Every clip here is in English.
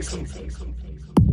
place.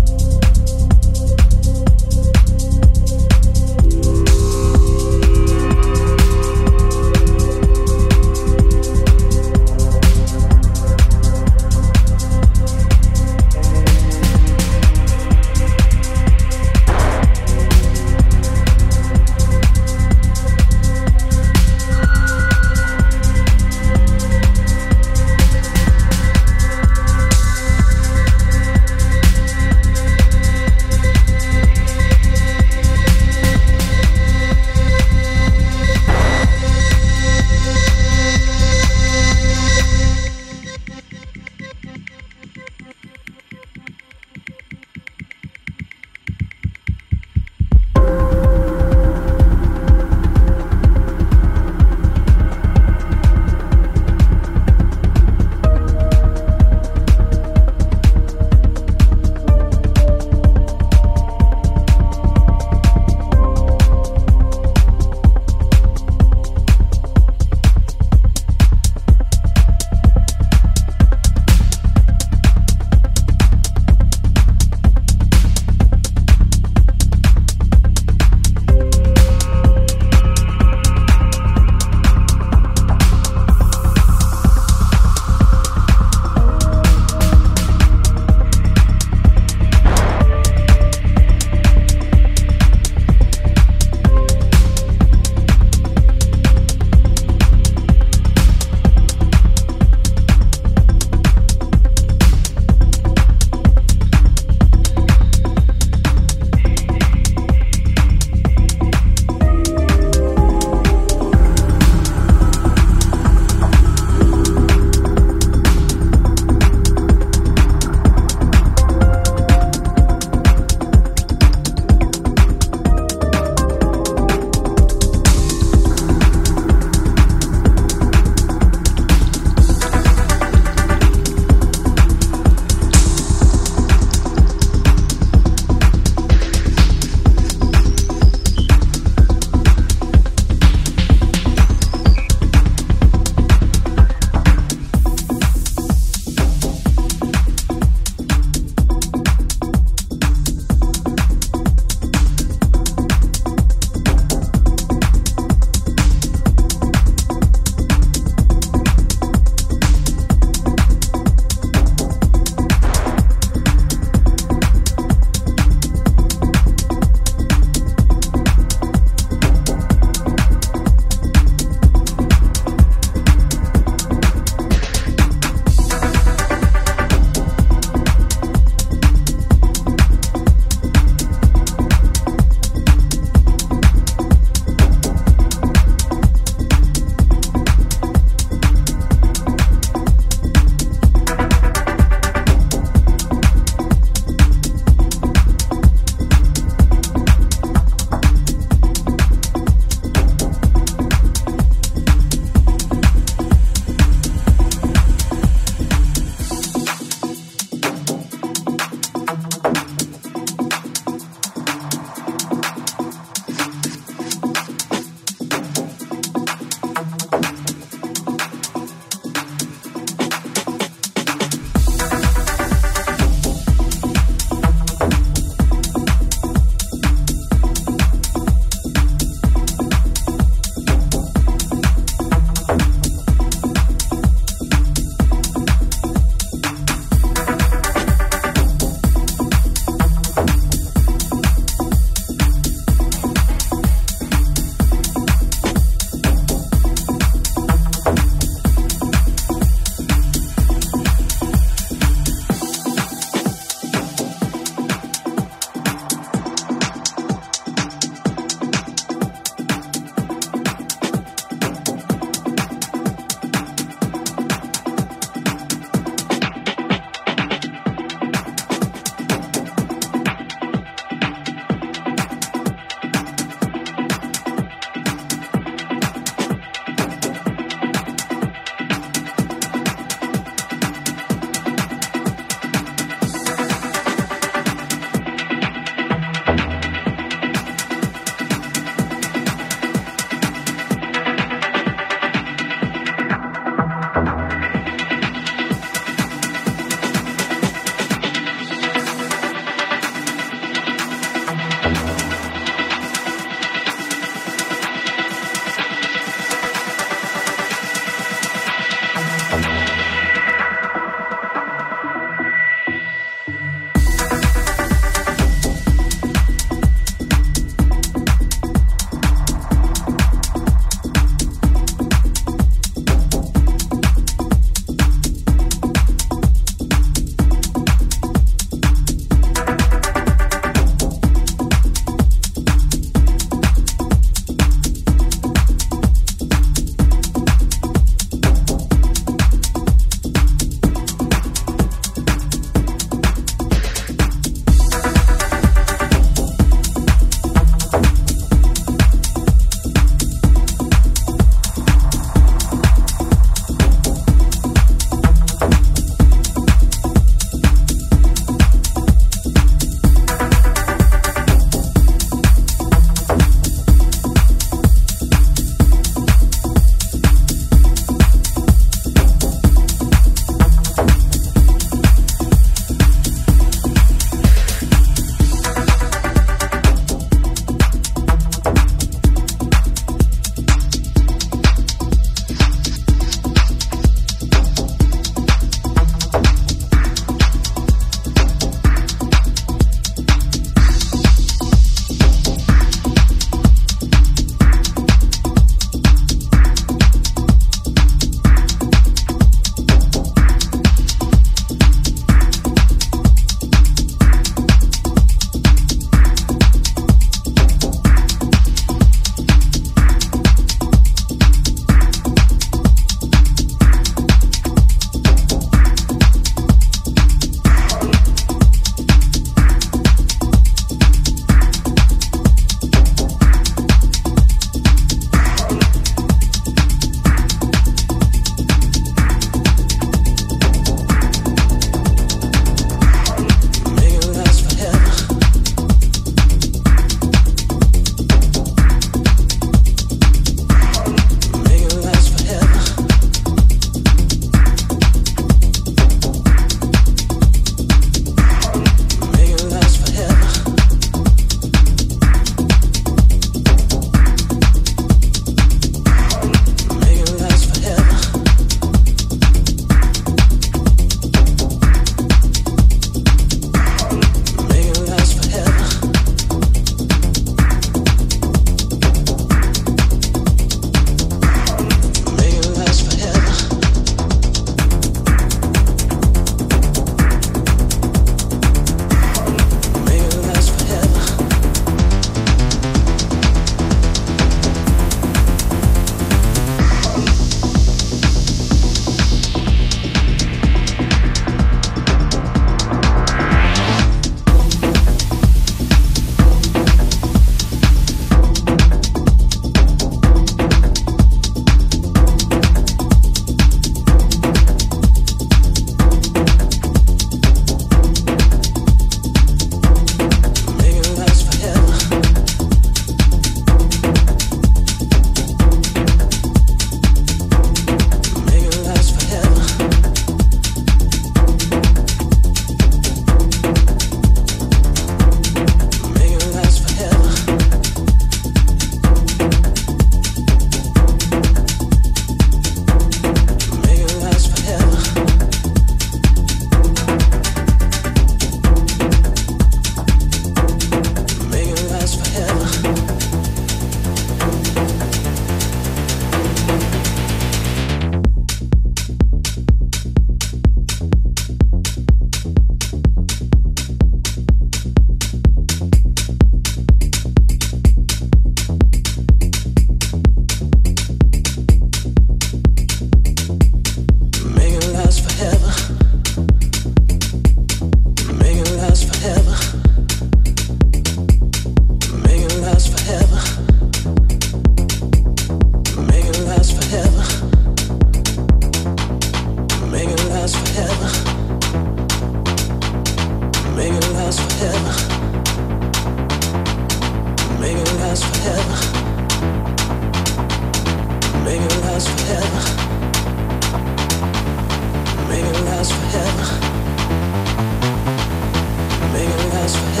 just